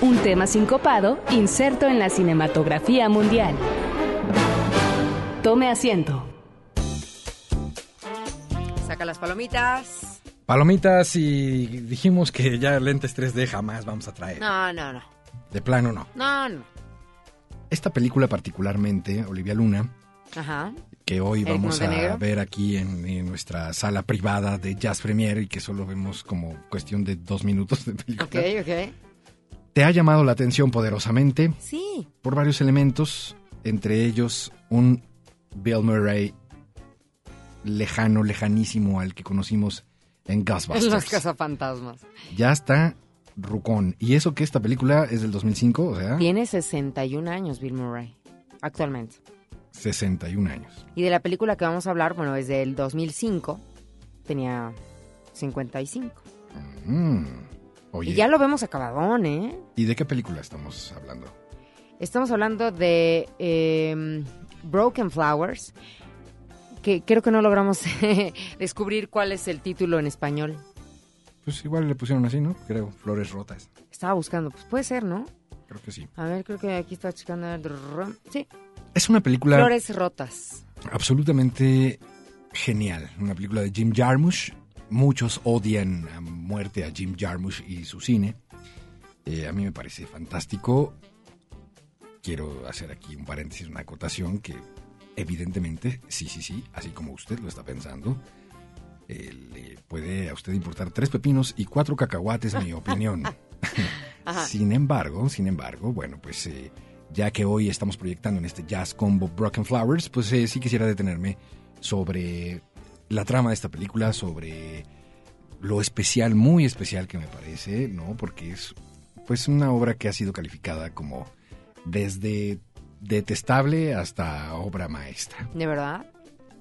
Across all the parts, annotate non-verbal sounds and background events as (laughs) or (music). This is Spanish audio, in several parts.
un tema sincopado inserto en la cinematografía mundial. Tome asiento. Saca las palomitas. Palomitas y dijimos que ya lentes 3D jamás vamos a traer. No, no, no. De plano no. No, no. Esta película particularmente, Olivia Luna, Ajá. que hoy Eric vamos a ver aquí en, en nuestra sala privada de Jazz Premier y que solo vemos como cuestión de dos minutos de película. Ok, ok. Te ha llamado la atención poderosamente Sí. por varios elementos, entre ellos un Bill Murray lejano, lejanísimo al que conocimos en En Ghostbusters. los cazafantasmas. Ya está rucón. Y eso que esta película es del 2005, o sea, Tiene 61 años Bill Murray, actualmente. 61 años. Y de la película que vamos a hablar, bueno, es del 2005. Tenía 55. Mm. Oye, Y ya lo vemos acabadón, ¿eh? ¿y de qué película estamos hablando? Estamos hablando de eh, Broken Flowers, que creo que no logramos (laughs) descubrir cuál es el título en español. Pues igual le pusieron así, ¿no? Creo, Flores Rotas. Estaba buscando, pues puede ser, ¿no? Creo que sí. A ver, creo que aquí está checando. Sí, Es una película Flores Rotas. absolutamente genial. Una película de Jim Jarmusch. Muchos odian a muerte a Jim Jarmusch y su cine. Eh, a mí me parece fantástico. Quiero hacer aquí un paréntesis, una acotación que evidentemente, sí, sí, sí, así como usted lo está pensando, eh, le puede a usted importar tres pepinos y cuatro cacahuates, mi (laughs) opinión. sin embargo, sin embargo, bueno, pues eh, ya que hoy estamos proyectando en este Jazz Combo Broken Flowers, pues eh, sí quisiera detenerme sobre la trama de esta película, sobre lo especial, muy especial que me parece, ¿no? Porque es pues una obra que ha sido calificada como desde detestable hasta obra maestra. ¿De verdad?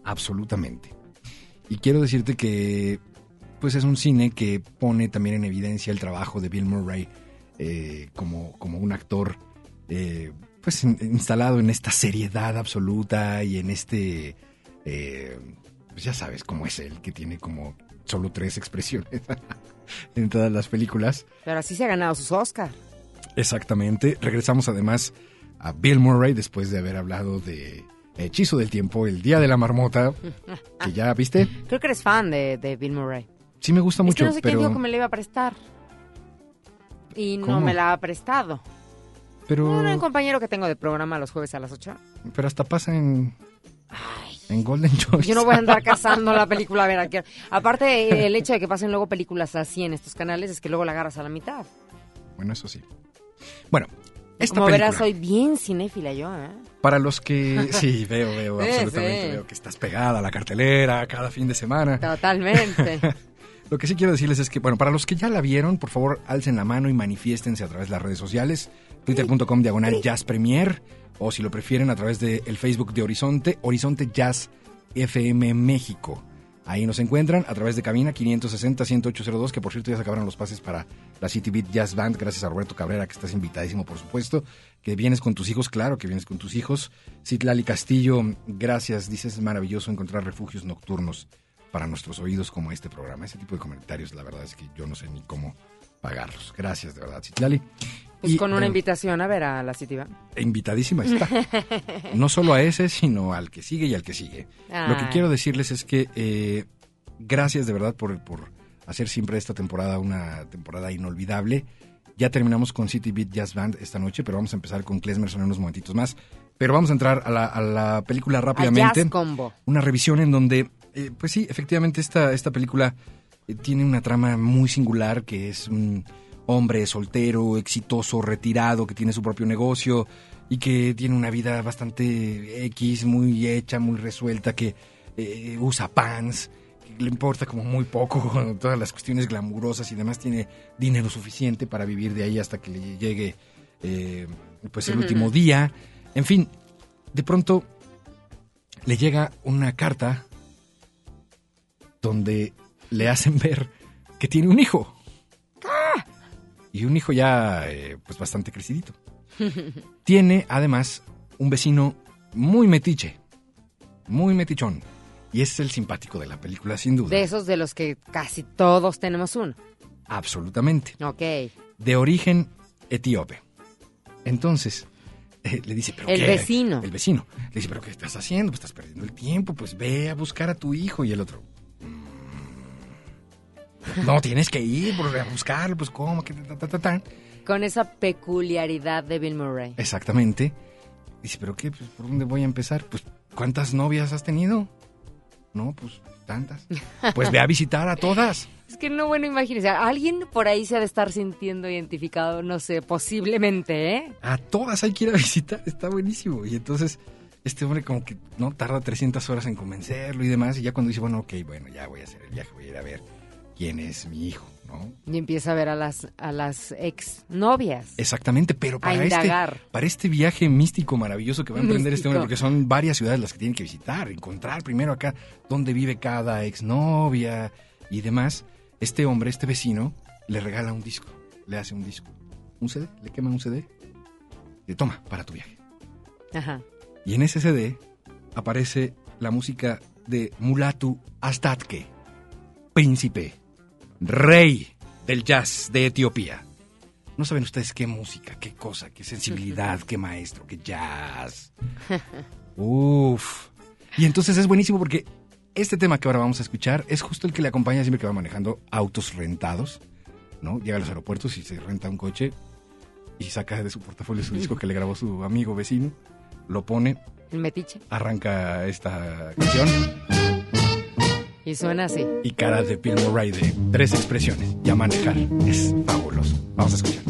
Absolutamente. Y quiero decirte que pues es un cine que pone también en evidencia el trabajo de Bill Murray eh, como, como un actor eh, pues in- instalado en esta seriedad absoluta y en este eh, pues ya sabes cómo es él, que tiene como solo tres expresiones (laughs) en todas las películas. Pero así se ha ganado sus Oscar. Exactamente. Regresamos además a Bill Murray después de haber hablado de Hechizo del Tiempo, El Día de la Marmota, (laughs) que ya viste. Creo que eres fan de, de Bill Murray. Sí me gusta es mucho, que no sé quién dijo que me la iba a prestar. Y no me la ha prestado. pero, Un compañero que tengo de programa los jueves a las 8. pero hasta pasa en, en Golden (laughs) Choice. Yo no voy a andar cazando la película a ver a qué. Aparte, el hecho de que pasen luego películas así en estos canales es que luego la agarras a la mitad. Bueno, eso sí. Bueno, esta Como película, verás, soy bien cinéfila yo, ¿eh? para los que... (laughs) Sí, veo, veo, Sí, absolutamente. sí. Veo que estás pegada a la cartelera cada fin de semana. Totalmente. (laughs) Lo que sí quiero decirles es que, bueno, para los que ya la vieron, por favor, alcen la mano y manifiéstense a través de las redes sociales, twitter.com diagonal jazz premier, o si lo prefieren, a través del Facebook de Horizonte, Horizonte Jazz FM México. Ahí nos encuentran a través de cabina 560-10802, que por cierto ya se acabaron los pases para la City Beat Jazz Band, gracias a Roberto Cabrera, que estás invitadísimo, por supuesto, que vienes con tus hijos, claro que vienes con tus hijos. Citlali Castillo, gracias, dices, es maravilloso encontrar refugios nocturnos para nuestros oídos como este programa. Ese tipo de comentarios, la verdad es que yo no sé ni cómo pagarlos. Gracias, de verdad, Citlali. Pues Y, con una eh, invitación a ver a la City Band. Invitadísima está. (laughs) No solo a ese, sino al que sigue y al que sigue. Lo que Ay. quiero decirles es que eh, gracias de verdad por, por hacer siempre esta temporada una temporada inolvidable. Ya terminamos con City Beat Jazz Band esta noche, pero vamos a empezar con Klezmerson en unos momentitos más. Pero vamos a entrar a la, a la película A rápidamente. Jazz Combo. Una revisión en donde, eh, pues sí, efectivamente esta, esta película tiene una trama muy singular que es un hombre soltero, exitoso, retirado, que tiene su propio negocio y que tiene una vida bastante X, muy hecha, muy resuelta, que eh, usa pants, que le importa como muy poco todas las cuestiones glamurosas y demás, tiene dinero suficiente para vivir de ahí hasta que le llegue eh, pues el último día. En fin, de pronto le llega una carta donde le hacen ver que tiene un hijo. Y un hijo ya eh, pues bastante crecidito. tiene además un vecino muy metiche, muy metichón. Y ese es el simpático de la película, sin duda. De esos de los que casi todos tenemos uno. Absolutamente. Ok. De origen etíope. Entonces, eh, le dice, pero El qué? vecino. El vecino. Le dice, pero ¿qué estás haciendo? Pues estás perdiendo el tiempo, pues ve a buscar a tu hijo. Y el otro, "Mm, no, tienes que ir por- a buscarlo, pues cómo, que ta, ta, ta, ta". Con esa peculiaridad de Bill Murray. Exactamente. Dice, pero qué, pues, ¿por dónde voy a empezar? Pues, ¿cuántas novias has tenido? No, pues, tantas. Pues ve a visitar a todas. Es que no, bueno, imagínese, alguien por ahí se ha de estar sintiendo identificado, no sé, posiblemente, ¿eh? A todas hay que ir a visitar, está buenísimo. Y entonces, este hombre como que no tarda 300 horas en convencerlo y demás. Y ya cuando dice, bueno, ok, bueno, ya voy a hacer el viaje, voy a ir a ver quién es mi hijo, ¿no? Y empieza a ver a las, a las ex novias. Exactamente, pero para este, para este viaje místico maravilloso que va a emprender este hombre, porque son varias ciudades las que tienen que visitar, encontrar primero acá dónde vive cada exnovia y demás, este hombre, este vecino, le regala un disco, le hace un disco, un CD, le quema un CD, le toma para tu viaje. Ajá. Y en ese CD aparece la música de Mulatu Astatke, príncipe, rey del jazz de Etiopía. No saben ustedes qué música, qué cosa, qué sensibilidad, qué maestro, qué jazz. (laughs) Uf. Y entonces es buenísimo porque este tema que ahora vamos a escuchar es justo el que le acompaña siempre que va manejando autos rentados, ¿no? Llega a los aeropuertos y se renta un coche y saca de su portafolio su disco que le grabó su amigo vecino, lo pone, El metiche. arranca esta canción Y suena así. y cara de Bill Murray de tres expresiones. Ya manejar es fabuloso. Vamos a escuchar.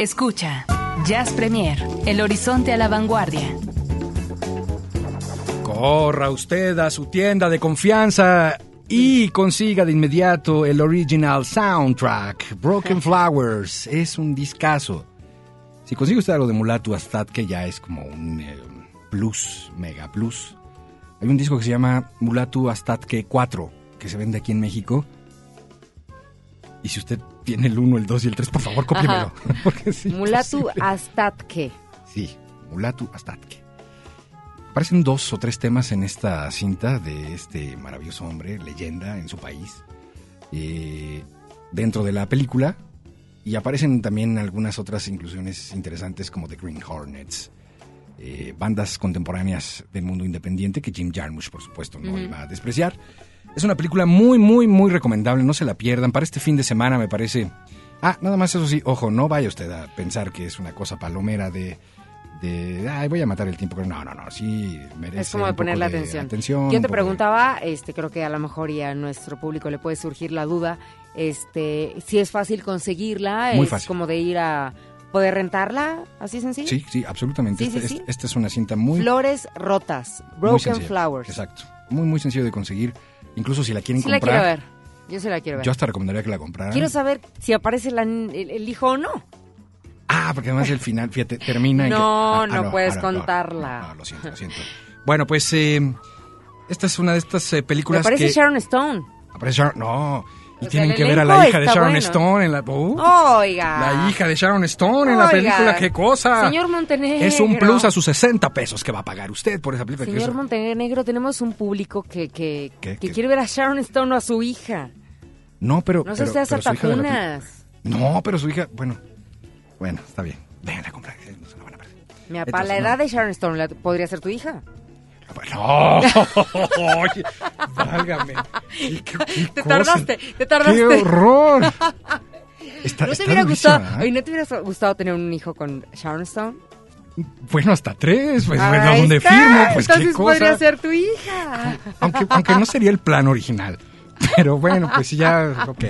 Escucha Jazz Premier, el horizonte a la vanguardia. Corra usted a su tienda de confianza y consiga de inmediato el original soundtrack. Broken (laughs) Flowers es un discazo. Si consigue usted algo de Mulatu Astad, que ya es como un eh, plus, mega plus. Hay un disco que se llama Mulatu Astatke 4, que se vende aquí en México. Y si usted tiene el 1, el 2 y el 3, por favor, cópiemelo. (laughs) Porque es Mulatu. Astatke. Sí, Mulatu Astatke. Aparecen dos o tres temas en esta cinta de este maravilloso hombre, leyenda en su país, eh, dentro de la película. Y aparecen también algunas otras inclusiones interesantes como The Green Hornets, eh, bandas contemporáneas del mundo independiente que Jim Jarmusch, por supuesto, no iba a despreciar. Es una película muy, muy, muy recomendable, no se la pierdan. Para este fin de semana me parece... Ah, nada más eso sí, ojo, no vaya usted a pensar que es una cosa palomera de... de ay, voy a matar el tiempo. No, no, no, sí merece Es como de ponerle de atención. atención, Yo te poco de- preguntaba, este, creo que a lo mejor y a nuestro público le puede surgir la duda, este, si es fácil conseguirla, Muy es fácil. como de ir a poder rentarla, así sencillo. Sí, sí, absolutamente. Sí, sí, Esta- sí. esta- esta es una cinta muy... Flores rotas, Broken. Flowers. Exacto. Muy, muy sencillo de conseguir. Incluso si la quieren Sí la comprar... quiero ver. Yo sí la quiero ver. Yo hasta recomendaría que la compraran. Quiero saber si aparece la- el, el hijo o no. Ah, porque además el final, fíjate, termina en que- No, ah, ah, no puedes no, contarla. No, lo siento, lo siento. Bueno, pues eh, esta es una de estas eh, Me películas parece que... Sharon Stone. Aparece Sharon- No, y O sea, tienen que ver a elenco la hija de Sharon bueno. Stone en la... ¡Uh! Oiga. La hija de Sharon Stone en la película, qué cosa. Señor Montenegro. Es un plus a sus 60 pesos que va a pagar usted por esa película. que Señor Montenegro, tenemos un público que, que, ¿Qué? que ¿Qué? quiere ver a Sharon Stone o a su hija. No, pero... No se pero, hace pero la. No, pero su hija, bueno, bueno, está bien. A comprar, no se la van a perder. Mira, para la no. edad de Sharon Stone, ¿la- ¿podría ser tu hija? No, (laughs) oye, válgame. ¿Qué- qué- qué Te cosa? tardaste, te tardaste. ¡Qué horror! (laughs) Está, ¿No te hubiera gustado, ¿eh? ¿no te hubiera gustado tener un hijo con Sharon Stone? Bueno, hasta tres, pues, bueno, Ahí donde está, firmo, pues qué Entonces cosa. podría ser tu hija. Aunque, aunque no sería el plan original. Pero bueno, pues ya, ok.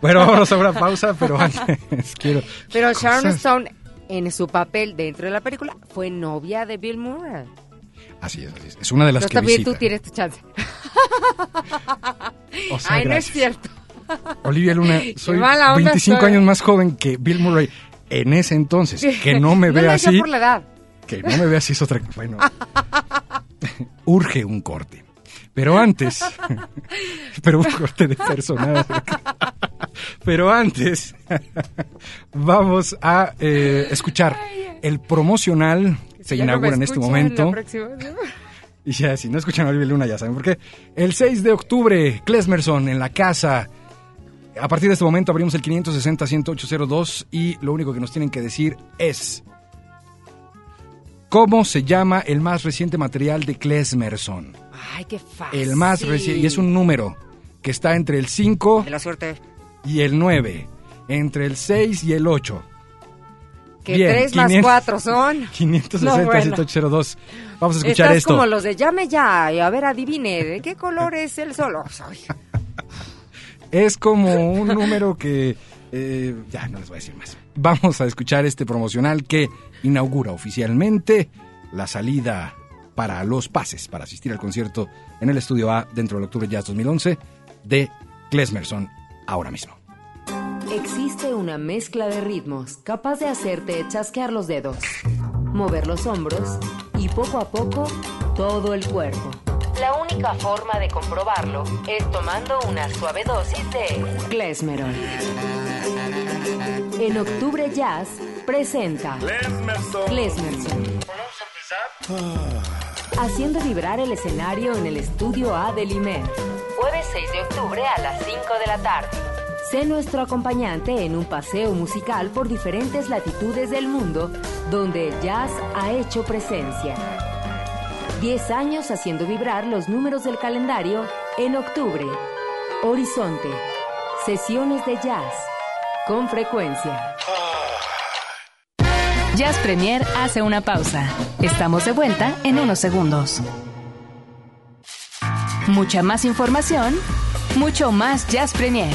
Bueno, vámonos a una pausa, pero antes (laughs) quiero... Pero ¿qué Sharon cosas? Stone, en su papel dentro de la película, fue novia de Bill Murray. Así es, así es. Es una de las Entonces que también visita. tú tienes tu chance. O sea, Ay, no es cierto. Olivia Luna, (laughs) soy mala onda 25 soy. años más joven que Bill Murray en ese entonces. Que no me (laughs) no ve lo decía así. por la edad. Que no me ve así es otra Bueno, (laughs) urge un corte. Pero antes, pero un corte de personal. Pero antes, vamos a eh, escuchar el promocional. Se no inaugura en este momento. (laughs) Y ya, si no escuchan a Olivia Luna, ya saben por qué. El 6 de octubre, Klesmerson en la casa. A partir de este momento abrimos el 560-10802 y lo único que nos tienen que decir es... ¿Cómo se llama el más reciente material de Klesmerson? Ay, qué fácil. El más reciente, y es un número que está entre el 5 De la suerte. y el 9, entre el 6 y el 8. Que Bien, tres más 500. cuatro son. (laughs) 560-10802. Vamos a escuchar Estás esto. como los de llame ya y a ver, adivine, ¿de qué color es el sol? Oh, soy. (laughs) Es como un número que... eh, ya, no les voy a decir más. Vamos a escuchar este promocional que inaugura oficialmente la salida para los pases para asistir al concierto en el Estudio A dentro del Octubre Jazz 2011 de Klesmerson ahora mismo. Existe una mezcla de ritmos capaz de hacerte chasquear los dedos, mover los hombros y poco a poco todo el cuerpo. La única forma de comprobarlo es tomando una suave dosis de Klesmerol. En Octubre Jazz presenta Klesmerson. Haciendo vibrar el escenario en el estudio A de Limer. Jueves 6 de octubre a las 5 de la tarde. Sé nuestro acompañante en un paseo musical por diferentes latitudes del mundo donde el jazz ha hecho presencia. 10 años haciendo vibrar los números del calendario en octubre. Horizonte. Sesiones de jazz. Con frecuencia. Jazz Premier hace una pausa. Estamos de vuelta en unos segundos. Mucha más información, mucho más Jazz Premier.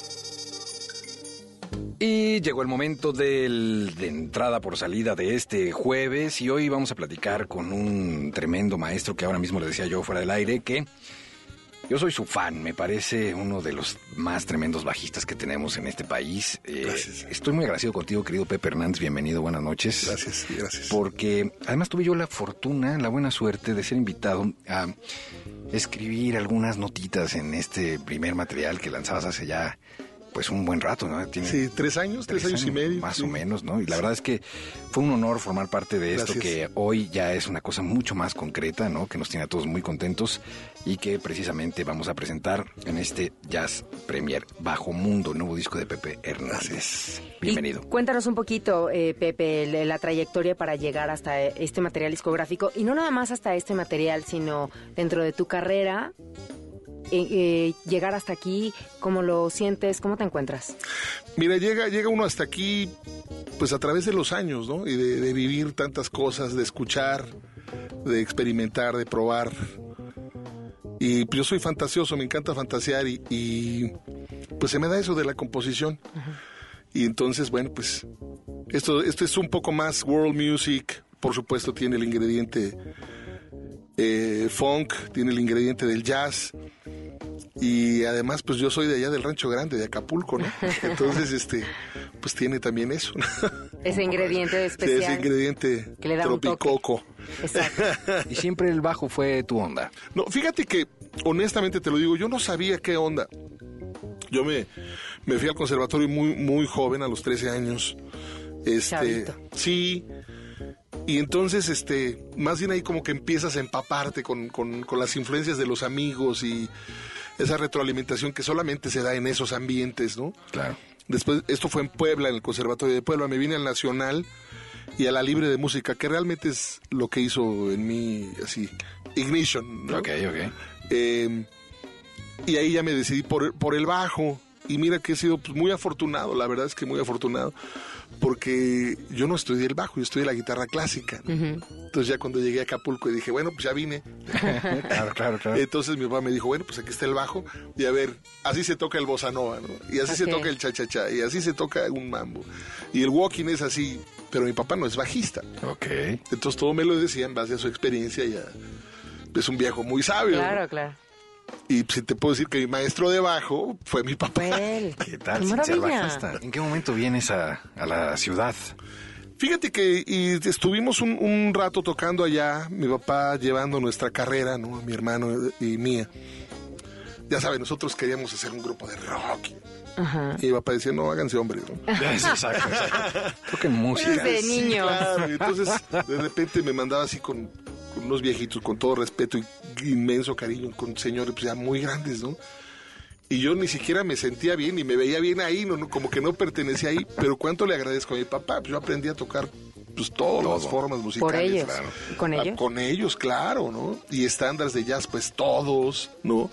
Y llegó el momento del- de entrada por salida de este jueves y hoy vamos a platicar con un tremendo maestro que ahora mismo le decía yo fuera del aire que yo soy su fan, me parece uno de los más tremendos bajistas que tenemos en este país. Eh, Gracias. Estoy muy agradecido contigo, querido Pepe Hernández, bienvenido, buenas noches. Gracias, gracias. Porque además tuve yo la fortuna, la buena suerte de ser invitado a escribir algunas notitas en este primer material que lanzabas hace ya pues un buen rato, ¿no? Tiene Sí, tres años, tres, años, y medio. Más sí. o menos, ¿no? Y la verdad es que fue un honor formar parte de esto Gracias. que hoy ya es una cosa mucho más concreta, ¿no? Que nos tiene a todos muy contentos y que precisamente vamos a presentar en este Jazz Premier Bajo Mundo, nuevo disco de Pepe Hernández. Bienvenido. Y cuéntanos un poquito, eh, Pepe, la trayectoria para llegar hasta este material discográfico y no nada más hasta este material, sino dentro de tu carrera. Eh, eh, llegar hasta aquí, ¿cómo lo sientes? ¿Cómo te encuentras? Mira, llega, llega uno hasta aquí, pues a través de los años, ¿no? Y de, de vivir tantas cosas, de escuchar, de experimentar, de probar. Y pues, yo soy fantasioso, me encanta fantasear y, y, pues se me da eso de la composición. Y entonces, bueno, pues esto, esto es un poco más world music. Por supuesto, tiene el ingrediente eh, funk, tiene el ingrediente del jazz. Y además, pues yo soy de allá del Rancho Grande, de Acapulco, ¿no? (laughs) Entonces, este, pues tiene también eso. ¿no? Ese ingrediente Sí, especial. ese ingrediente que le da un toque. tropicoco. Exacto. Y siempre el bajo fue tu onda. No, fíjate que, honestamente te lo digo, yo no sabía qué onda. Yo me, me fui al conservatorio muy, muy joven, a los 13 años. Este, Chavito. sí. Y entonces, este, más bien ahí como que empiezas a empaparte con, con, con las influencias de los amigos y esa retroalimentación que solamente se da en esos ambientes, ¿no? Claro. Después, esto fue en Puebla, en el Conservatorio de Puebla. Me vine al Nacional y a la Libre de Música, que realmente es lo que hizo en mí, así, Ignition. ¿no? Ok, ok. Eh, y ahí ya me decidí por, por el bajo. Y mira que he sido pues, muy afortunado, la verdad es que muy afortunado, porque yo no estudié el bajo, yo estudié la guitarra clásica. ¿no? Entonces ya cuando llegué a Acapulco y dije, bueno, pues ya vine. (laughs) (laughs) Claro, claro, claro. Entonces mi papá me dijo, bueno, pues aquí está el bajo y a ver, así se toca el bossa nova, ¿no? Y así se toca el cha-cha-cha y así se toca un mambo. Y el walking es así, pero mi papá no es bajista. Ok. Entonces todo me lo decía en base a su experiencia y a- es un viejo muy sabio. ¿no? Claro, claro. Y si te puedo decir que mi maestro de bajo fue mi papá. (laughs) ¿Qué tal? ¡Qué? ¿En qué momento vienes a, a la ciudad? Fíjate que y estuvimos un, un rato tocando allá, mi papá llevando nuestra carrera, ¿no? Mi hermano y mía. Ya sabes, nosotros queríamos hacer un grupo de rock. Ajá. Y mi papá decía, no, háganse hombres, ¿no? (laughs) Exacto, exacto. (laughs) Toquen música. De Sí, niños. claro. Y Entonces, de repente me mandaba así con unos viejitos, con todo respeto y inmenso cariño, con señores pues, ya muy grandes, ¿no? Y yo ni siquiera me sentía bien y me veía bien ahí, no, no, como que no pertenecía ahí. Pero cuánto le agradezco a mi papá, pues yo aprendí a tocar pues todas las formas musicales. Por ellos. claro. ¿Con Ah, ellos? Con ellos, claro, ¿no? Y estándares de jazz, pues todos, ¿no?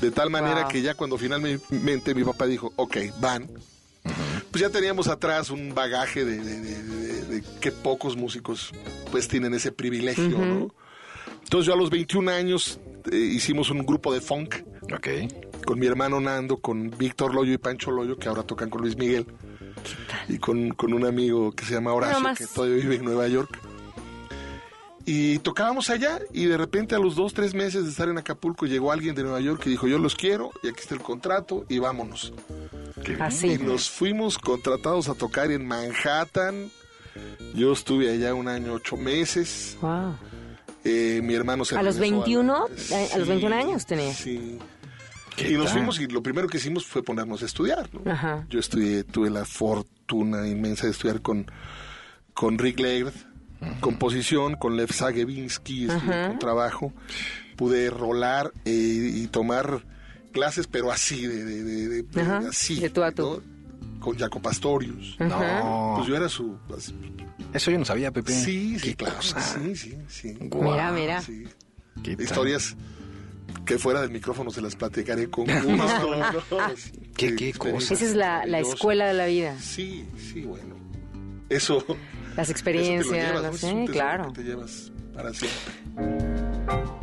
De tal manera Wow. que ya cuando finalmente mi papá dijo, ok, van, pues ya teníamos atrás un bagaje de, de- de- de- de que pocos músicos pues tienen ese privilegio, ¿no? Entonces yo a los 21 años eh, hicimos un grupo de funk Ok. con mi hermano Nando, con Víctor Loyo y Pancho Loyo, que ahora tocan con Luis Miguel, y con, con un amigo que se llama Horacio, que todavía vive en Nueva York. Y tocábamos allá y de repente a los dos, tres meses de estar en Acapulco llegó alguien de Nueva York que dijo yo los quiero y aquí está el contrato y vámonos. Así. Y nos fuimos contratados a tocar en Manhattan. Yo estuve allá un año, ocho meses. Wow. Eh, mi hermano se ¿A los regresó 21? ¿A los 21 años tenía? Sí. ¿Qué Y nos tal? fuimos y lo primero que hicimos fue ponernos a estudiar. ¿no? Ajá. Yo estudié, tuve la fortuna inmensa de estudiar con, con Rick Laird, composición, con Lev Sagevinsky, estudié con trabajo. Pude rolar eh, y tomar clases, pero así, de, de, de- de- de- Ajá, así. de tú a tú. ¿no? Con Jaco Pastorius. No. Pues yo era su... así- Eso yo no sabía, Pepe. Sí, sí, claro. cosa. Sí, sí, sí. Mira, mira. Sí. ¿Qué tal? Historias que fuera del micrófono se las platicaré con (laughs) gusto. ¿Qué, qué cosa? Esa es la, la escuela de la vida. Sí, sí, bueno. Eso. Las eso te lo experiencias, llevas, no ¿no? Es sé, un tesoro claro. que te llevas para siempre.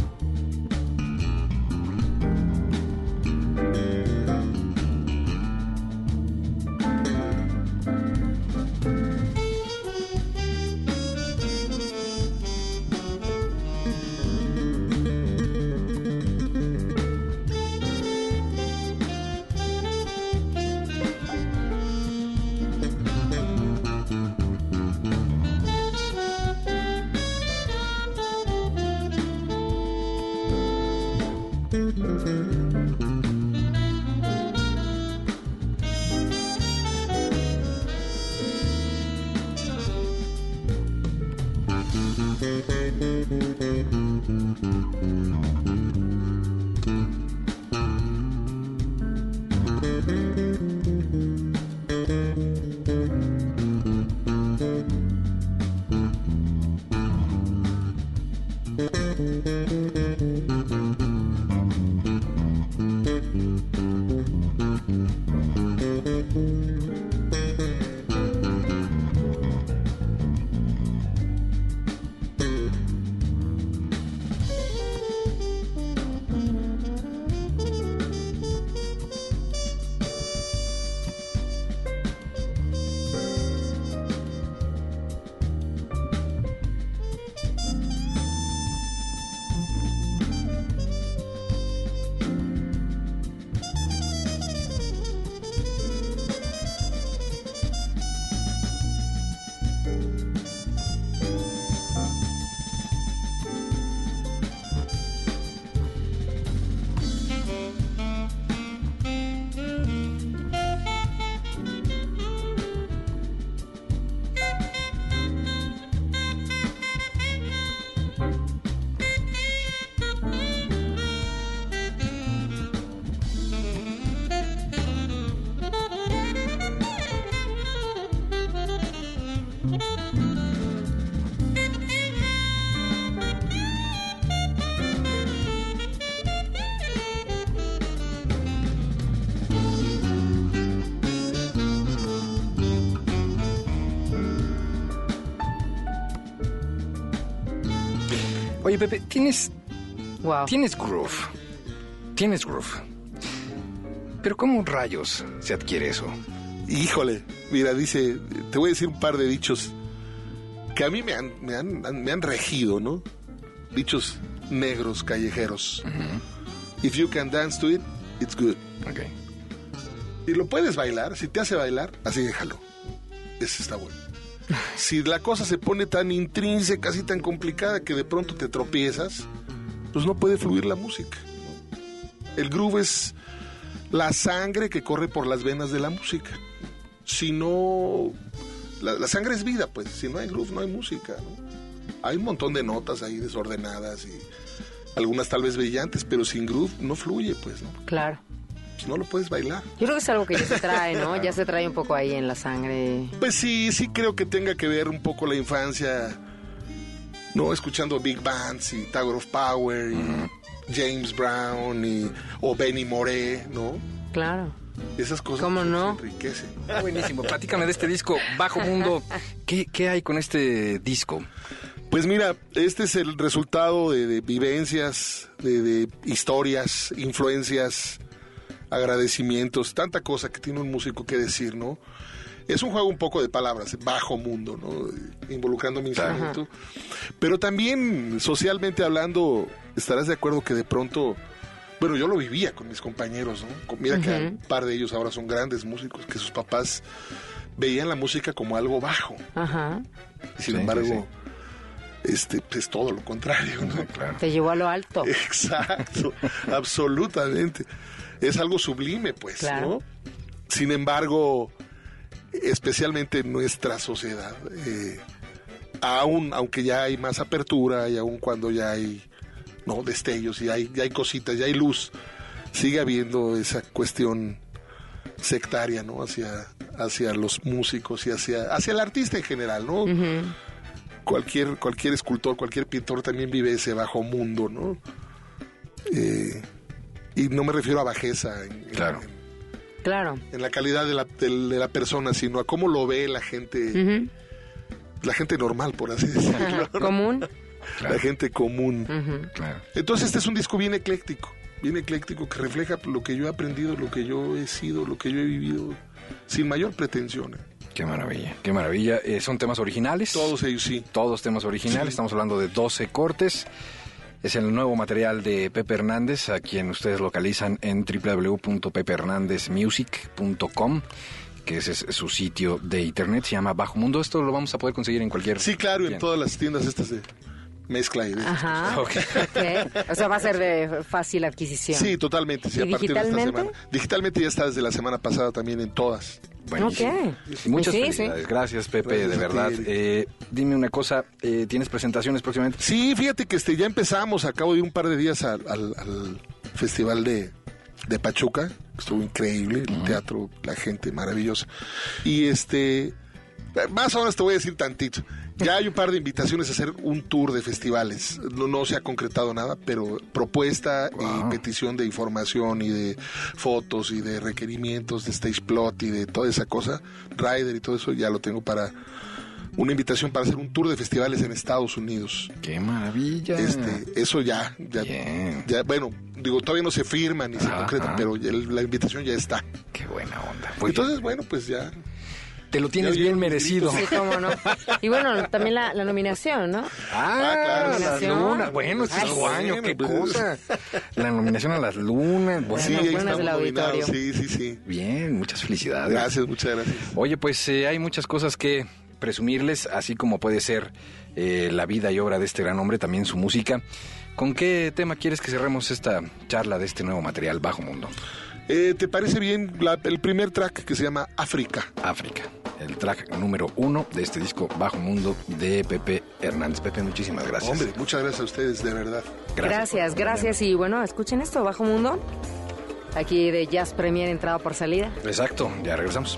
Pepe, tienes, Wow. tienes groove. Tienes groove. Pero ¿cómo rayos se adquiere eso? Híjole, mira, dice, te voy a decir un par de dichos que a mí me han, me han, me han regido, ¿no? Dichos negros callejeros. If you can dance to it, it's good. Ok. Y lo puedes bailar, si te hace bailar, así déjalo. Ese está bueno. Si la cosa se pone tan intrínseca, así tan complicada que de pronto te tropiezas, pues no puede fluir la música. El groove es la sangre que corre por las venas de la música. Si no... La, sangre es vida, pues. Si no hay groove, no hay música. Hay un montón de notas ahí desordenadas y algunas tal vez brillantes, pero sin groove no fluye, pues, ¿no? Claro. Pues no lo puedes bailar. Yo creo que es algo que ya se trae, ¿no? Ya se trae un poco ahí en la sangre. Pues sí, sí creo que tenga que ver un poco la infancia, ¿no? Escuchando big bands y Tower of Power y James Brown y, o Benny Moré, ¿no? Claro. Esas cosas ¿Cómo pues, no? enriquecen. Ah, buenísimo. Platícame de este disco, Bajo Mundo. ¿Qué, qué hay con este disco? Pues mira, este es el resultado de, de vivencias, de, de historias, influencias, agradecimientos, tanta cosa que tiene un músico que decir, ¿no? Es un juego un poco de palabras, bajo mundo, ¿no? Involucrando mi instrumento. Pero también, socialmente hablando, estarás de acuerdo que de pronto, bueno, yo lo vivía con mis compañeros, ¿no? Mira que un par de ellos ahora son grandes músicos, que sus papás veían la música como algo bajo. Ajá. Sin Sí, embargo, este pues, es todo lo contrario, ¿no? Claro. Te llevó a lo alto. Exacto, (laughs) absolutamente. Es algo sublime, pues, Claro. ¿no? Sin embargo, especialmente en nuestra sociedad, eh, aún, aunque ya hay más apertura y aún cuando ya hay no destellos y hay, ya hay cositas, ya hay luz, sigue habiendo esa cuestión sectaria, ¿no? Hacia, hacia los músicos y hacia, hacia el artista en general, ¿no? Cualquier, cualquier escultor, cualquier pintor también vive ese bajo mundo, ¿no? Eh, Y no me refiero a bajeza. En, Claro. En, Claro. en la calidad de la, de la persona, sino a cómo lo ve la gente, la gente normal, por así decirlo. ¿no? Común. La gente común. Claro. Entonces este es un disco bien ecléctico, bien ecléctico que refleja lo que yo he aprendido, lo que yo he sido, lo que yo he vivido, sin mayor pretensión. Qué maravilla, qué maravilla. Eh, son temas originales. Todos ellos sí. Todos temas originales. Sí. Estamos hablando de 12 cortes. Es el nuevo material de Pepe Hernández, a quien ustedes localizan en www.pepehernandezmusic.com, que ese es su sitio de internet, se llama Bajo Mundo. Esto lo vamos a poder conseguir en cualquier... Sí, claro, en todas las tiendas estas de mezcla y de Ajá. Ok. Ok. O sea, va a ser de fácil adquisición. Sí, totalmente. Sí, ¿Y a partir de esta digitalmente? semana. Digitalmente ya está desde la semana pasada también en todas. Buenísimo. Muchas Sí, sí. felicidades. Gracias, Pepe, Gracias de verdad. Eh, dime una cosa, eh, ¿tienes presentaciones próximamente? Sí, fíjate que este ya empezamos, acabo de ir un par de días al, al- al festival de, de Pachuca, estuvo increíble, el teatro, la gente maravillosa. Y este, más o menos te voy a decir tantito. Ya hay un par de invitaciones a hacer un tour de festivales. No, no se ha concretado nada, pero propuesta Wow. y petición de información y de fotos y de requerimientos de stage plot y de toda esa cosa, rider y todo eso, ya lo tengo para una invitación para hacer un tour de festivales en Estados Unidos. ¡Qué maravilla! Este, eso ya, ya, Bien. ya, bueno, digo, todavía no se firma ni se Ajá. concreta, pero el- la invitación ya está. ¡Qué buena onda! Pues, Entonces, bueno, pues ya. Te lo tienes bien merecido. Sí, cómo no. (laughs) Y bueno, también la, la nominación, ¿no? Ah, claro, las lunas. Bueno, este es año, qué pues. cosa. La nominación a las lunas. Bueno, sí, estamos del auditorio. Sí, sí, sí. bien, muchas felicidades. Gracias, muchas gracias. Oye, pues eh, hay muchas cosas que presumirles, así como puede ser eh, la vida y obra de este gran hombre, también su música. ¿Con qué tema quieres que cerremos esta charla de este nuevo material, Bajo Mundo? Eh, ¿Te parece bien la- el primer track que se llama África? África, el track número uno de este disco Bajo Mundo de Pepe Hernández. Pepe, muchísimas gracias. Hombre, muchas gracias a ustedes, de verdad. Gracias, gracias. Y bueno, escuchen esto, Bajo Mundo. Aquí de Jazz Premier, entrada por salida. Exacto, ya regresamos.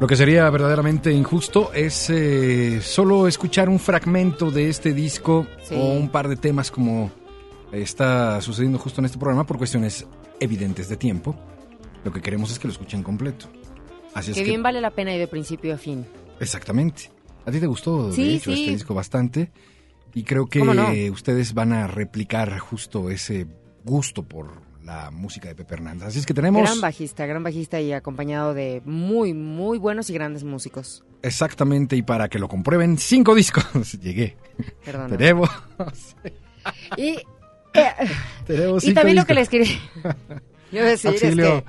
Lo que sería verdaderamente injusto es eh, solo escuchar un fragmento de este disco Sí. o un par de temas como está sucediendo justo en este programa por cuestiones evidentes de tiempo. Lo que queremos es que lo escuchen completo. Así es Que que bien vale la pena y de principio a fin. exactamente. A ti te gustó Sí, de hecho sí. este disco bastante y creo que ustedes van a replicar justo ese gusto por la música de Pepe Hernández. Así es que tenemos Gran bajista, gran bajista y acompañado de muy, muy buenos y grandes músicos. exactamente y para que lo comprueben cinco discos. (laughs) Llegué. Perdón. Tenemos Y, eh, (laughs) tenemos y también lo que les (laughs) quería yo decir Auxilio. es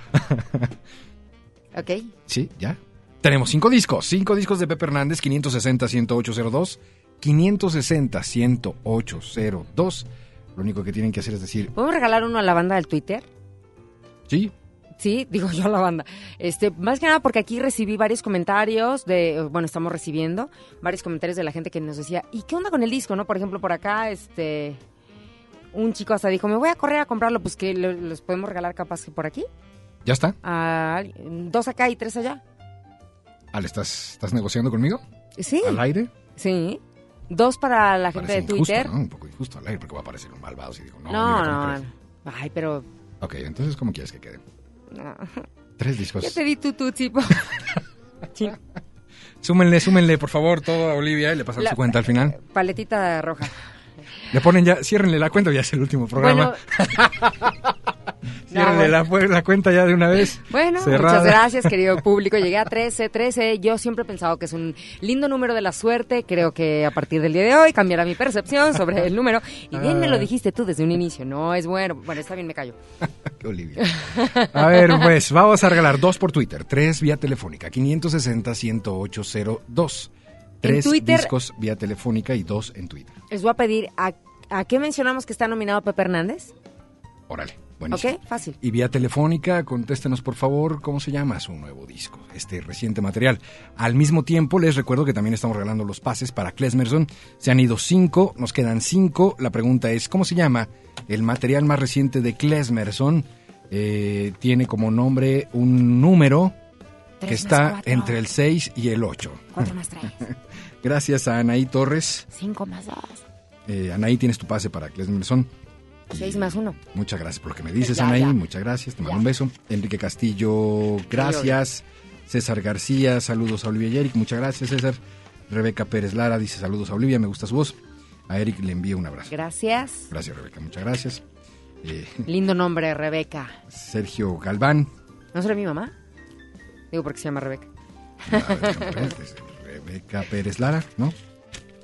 que... Ok. Sí, ya. Tenemos cinco discos. Cinco discos de Pepe Hernández, 560-10802. 560-10802. Lo único que tienen que hacer es decir, ¿Podemos regalar uno a la banda del Twitter? Sí, Sí, (laughs) digo yo a la banda. Este, más que nada porque aquí recibí varios comentarios de, bueno, estamos recibiendo varios comentarios de la gente que nos decía, ¿y qué onda con el disco, no? Por ejemplo, por acá, este, un chico hasta dijo, me voy a correr a comprarlo, pues que lo- los podemos regalar capaz que por aquí. ya está. A- dos acá y tres allá. Ale, ¿estás, ¿estás negociando conmigo? Sí, ¿Al aire? sí. Dos para la gente Parece de injusto, Twitter. ¿no? Un poco injusto al aire porque va a parecer un malvado si digo, no, No, no. Ay, pero... Ok, entonces, ¿cómo quieres que quede? no. Tres discos. Ya te di tu tutsi. (laughs) Súmenle, súmenle, por favor, todo a Olivia y le pasan La- su cuenta al final. Paletita roja. Le ponen ya, ciérrenle la cuenta, ya es el último programa. Bueno, (laughs) (laughs) la, cuenta ya de una vez. Bueno, Cerrada. muchas gracias, querido (laughs) público. Llegué a 13, 13. Yo siempre he pensado que es un lindo número de la suerte. Creo que a partir del día de hoy cambiará mi percepción sobre el número. Y bien me lo dijiste tú desde un inicio. No es bueno. Bueno, está bien, me callo. (laughs) Olivia. A ver, pues, vamos a regalar dos por Twitter, tres vía telefónica, 560-10802. Tres Twitter- discos vía telefónica y dos en Twitter. Les voy a pedir, ¿a, a qué mencionamos que está nominado Pepe Hernández? Órale, buenísimo. ¿Ok? Fácil. Y vía telefónica, contéstenos por favor cómo se llama su nuevo disco, este reciente material. Al mismo tiempo, les recuerdo que también estamos regalando los pases para Klesmerson. Se han ido cinco, nos quedan cinco. La pregunta es, ¿cómo se llama el material más reciente de Klesmerson? Eh, tiene como nombre un número que está cuatro. entre el 6 y el 8. Cuatro más tres. (laughs) Gracias a Anaí Torres. Cinco más dos. Eh, Anaí, tienes tu pase para Klesmerson. Y Seis más uno. Muchas gracias por lo que me dices, Ya, Anaí. ya. Muchas gracias. Te mando Ya. un beso. Enrique Castillo, gracias. César García, saludos a Olivia y Eric. Muchas gracias, César. Rebeca Pérez Lara dice saludos a Olivia, me gusta su voz. A Eric le envío un abrazo. Gracias. Gracias, Rebeca. Muchas gracias. Eh, (laughs) Lindo nombre, Rebeca. Sergio Galván. ¿No será mi mamá? Digo porque se llama Rebeca. Ver, Rebeca Pérez Lara, ¿no?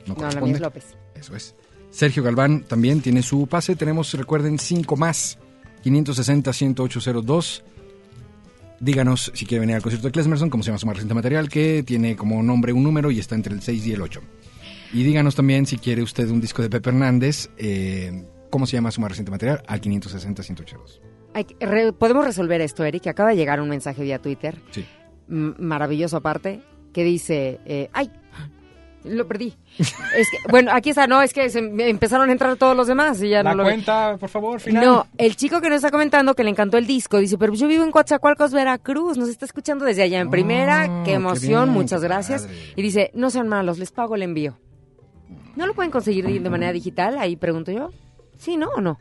No No, la mía es López. Eso es. Sergio Galván también tiene su pase. Tenemos, recuerden, cinco más. 560-10802. Díganos si quiere venir al concierto de Klesmerson, cómo se llama su más reciente material, que tiene como nombre un número y está entre el 6 y el 8. Y díganos también si quiere usted un disco de Pepe Hernández, eh, cómo se llama su más reciente material, al 560-10802. Hay que- re- Podemos resolver esto, Eric. Acaba de llegar un mensaje vía Twitter, Sí. maravilloso aparte, que dice, eh, ay, lo perdí. es que, bueno, aquí está, no, es que se me empezaron a entrar todos los demás y ya no lo vi. por favor, No, el chico que nos está comentando que le encantó el disco dice, pero yo vivo en Coatzacoalcos, Veracruz, nos está escuchando desde allá en Oh, primera, qué qué emoción, bien, muchas gracias. padre. Y dice, no sean malos, les pago el envío. ¿No lo pueden conseguir de de manera digital? Ahí pregunto yo. ¿Sí, no o no?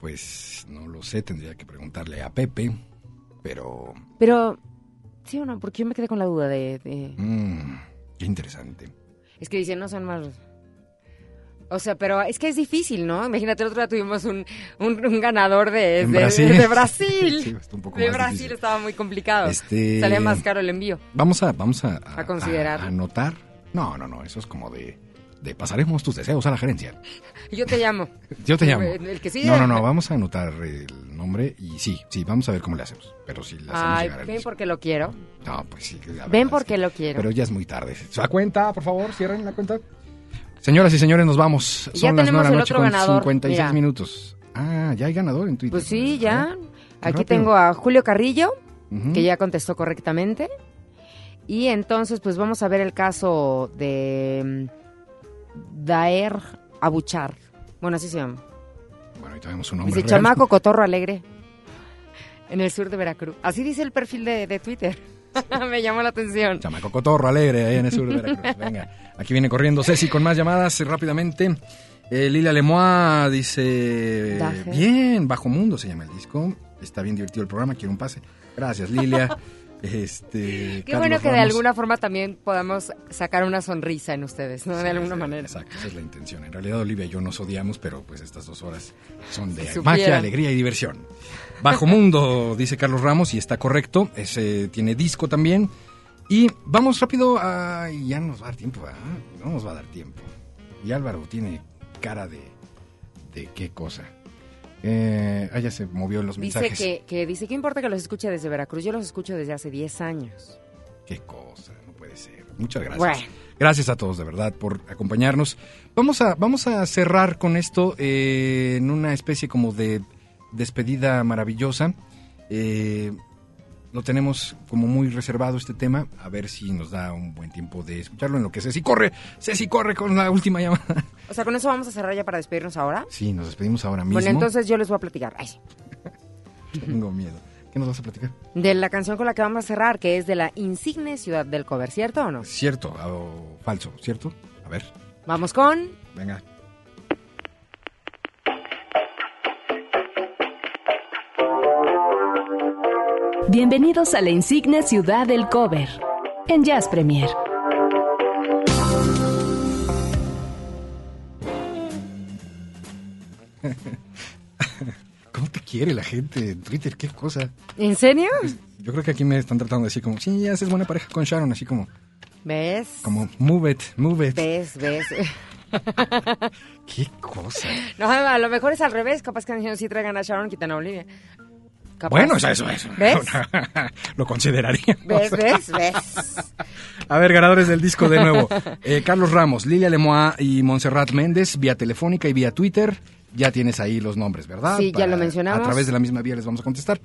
Pues no lo sé, tendría que preguntarle a Pepe, pero... Pero, ¿sí o no? Porque yo me quedé con la duda de... de- mm, qué interesante. Es que dice, no sean malos. O sea, pero es que es difícil, ¿no? Imagínate, el otro día tuvimos un, un, un ganador de, de- Brasil. de Brasil. (laughs) Sí, está un poco de más Brasil difícil. estaba muy complicado. Este- Salía más caro el envío. Vamos a, vamos a, A considerar. a anotar. No, no, no, eso es como de, de pasaremos tus deseos a la gerencia. Yo te llamo. Yo te llamo. El que sí. No, no, no, vamos a anotar el nombre y sí, sí, vamos a ver cómo le hacemos. Pero sí le hacemos Ay, llegar ven porque lo quiero. No, pues sí. Ven es porque que- lo quiero. Pero ya es muy tarde. La cuenta, por favor, cierren la cuenta. Señoras y señores, nos vamos. Ya Son las tenemos 9 de la el noche otro con ganador, 56 mira. minutos. Ah, ya hay ganador en Twitter. Pues sí, ya. Aquí rápido. tengo a Julio Carrillo, que ya contestó correctamente. Y entonces, pues vamos a ver el caso de mm, Daer Abuchar. Bueno, así se llama. Bueno, ahí tenemos un nombre. Dice real. Chamaco Cotorro Alegre. En el sur de Veracruz. Así dice el perfil de, de Twitter. (laughs) Me llamó la atención. Chamaco Cotorro, alegre, ahí en el sur de Veracruz. (laughs) Venga, aquí viene corriendo Ceci con más llamadas eh, rápidamente. Eh, Lilia Lemois dice, Daje. bien, Bajo Mundo se llama el disco. Está bien divertido el programa, quiero un pase. Gracias, Lilia. (laughs) este, Qué Carlos bueno que de alguna forma también podamos sacar una sonrisa en ustedes, ¿no? De alguna sí, manera. Exacto, esa es la intención. En realidad, Olivia y yo nos odiamos, pero pues estas dos horas son de Si magia, alegría y diversión. Bajo Mundo, (laughs) dice Carlos Ramos, y está correcto. Ese tiene disco también. Y vamos rápido a... Ya nos va a dar tiempo, ¿verdad? No nos va a dar tiempo. Y Álvaro tiene cara de... ¿De qué cosa? Eh, ah, ya se movió en los Dice mensajes. que, que dice, ¿qué importa que los escuche desde Veracruz? Yo los escucho desde hace 10 años. Qué cosa, no puede ser. Muchas gracias. Bueno. Gracias a todos, de verdad, por acompañarnos. Vamos a, vamos a cerrar con esto eh, en una especie como de despedida maravillosa. Eh, lo tenemos como muy reservado este tema, a ver si nos da un buen tiempo de escucharlo en lo que Ceci corre, Ceci corre con la última llamada. O sea, con eso vamos a cerrar ya para despedirnos ahora. Sí, nos despedimos ahora mismo. Bueno, entonces yo les voy a platicar. Ay. Tengo miedo. ¿Qué nos vas a platicar? De la canción con la que vamos a cerrar, que es de la insigne ciudad del cover, ¿cierto o no? Cierto o falso, ¿cierto? A ver, Vamos con... venga. Bienvenidos a la insigne ciudad del cover en Jazz Premier. (laughs) ¿Cómo te quiere la gente en Twitter? ¿Qué cosa? ¿En serio? Yo creo que aquí me están tratando de decir como, sí, haces buena pareja con Sharon, así como, ¿Ves? como, move it, move it. ¿Ves? ¿Ves? (laughs) ¿Qué cosa? No, a lo mejor es al revés. Capaz que no sí traigan a Sharon, quitan a Olivia. Capaz. Bueno, eso, eso, eso. ¿Ves? (laughs) Lo consideraríamos. ¿Ves? ¿Ves? ¿Ves? A ver, ganadores del disco de nuevo. Eh, Carlos Ramos, Lilia Lemoa y Montserrat Méndez, vía telefónica y vía Twitter. Ya tienes ahí los nombres, ¿verdad? Sí, ya lo mencionamos. A través de la misma vía les vamos a contestar.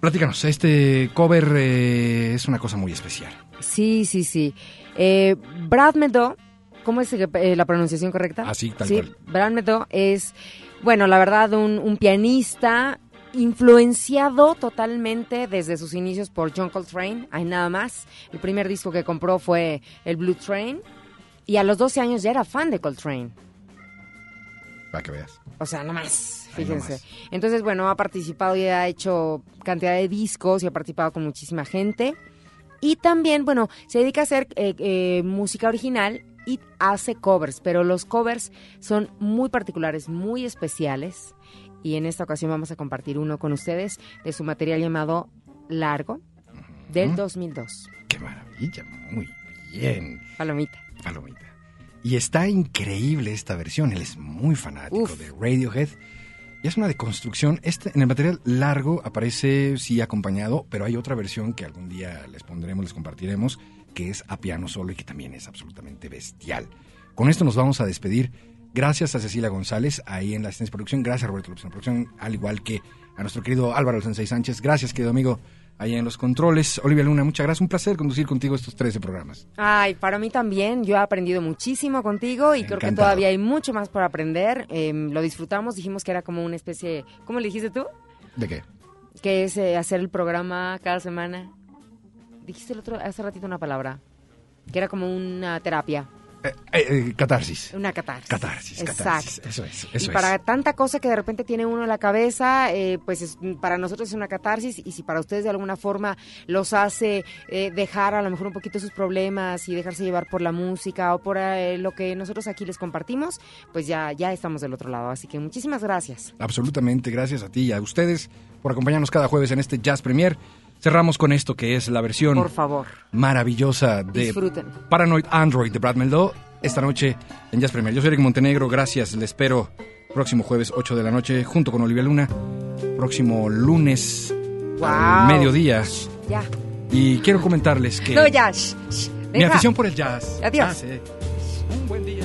Platícanos, este cover eh, es una cosa muy especial. Sí, sí, sí. Eh, Brad Meadow, ¿cómo es eh, la pronunciación correcta? Así, tal sí, cual. Brad Meadow es, bueno, la verdad, un, un pianista influenciado totalmente desde sus inicios por John Coltrane, hay nada más. El primer disco que compró fue el Blue Train y a los 12 años ya era fan de Coltrane. Para que veas. O sea, nada más, Ahí fíjense. nomás. Entonces, bueno, ha participado y ha hecho cantidad de discos y ha participado con muchísima gente. Y también, bueno, se dedica a hacer eh, eh, música original y hace covers, pero los covers son muy particulares, muy especiales. Y en esta ocasión vamos a compartir uno con ustedes de su material llamado Largo del 2002. Qué maravilla, muy bien. Palomita. Palomita. Y está increíble esta versión. Él es muy fanático Uf. de Radiohead. Y es una deconstrucción. Este, en el material largo aparece, sí, acompañado, pero hay otra versión que algún día les pondremos, les compartiremos, que es a piano solo y que también es absolutamente bestial. Con esto nos vamos a despedir. Gracias a Cecilia González, ahí en la asistencia de producción. Gracias a Roberto López en la producción, al igual que a nuestro querido Álvaro Sensei Sánchez. Gracias, querido amigo, ahí en los controles. Olivia Luna, muchas gracias. Un placer conducir contigo estos 13 programas. Ay, para mí también. Yo he aprendido muchísimo contigo y creo que Encantado. todavía hay mucho más por aprender. Eh, lo disfrutamos. Dijimos que era como una especie. ¿Cómo le dijiste tú? ¿De qué? Que es eh, hacer el programa cada semana. Dijiste el otro hace ratito una palabra. Que era como una terapia, Eh, eh, eh, catarsis. una catarsis. Catarsis, Exacto. catarsis. Eso es, eso y para tanta cosa que de repente tiene uno en la cabeza, eh, pues es- para nosotros es una catarsis y si para ustedes de alguna forma los hace dejar a lo mejor un poquito sus problemas y dejarse llevar por la música o por lo que nosotros aquí les compartimos, pues ya, ya estamos del otro lado. Así que muchísimas gracias. Absolutamente, gracias a ti y a ustedes por acompañarnos cada jueves en este Jazz Premier. Cerramos con esto que es la versión Por favor, maravillosa de Disfruten. Paranoid Android de Brad Meldó esta noche en Jazz Premier. Yo soy Eric Montenegro, gracias, le espero próximo jueves 8 de la noche junto con Olivia Luna, próximo lunes al Wow. mediodía. ya. Y quiero comentarles que No, ya. shh, shh, mi afición por el jazz. Adiós. Ah, sí. Un buen día.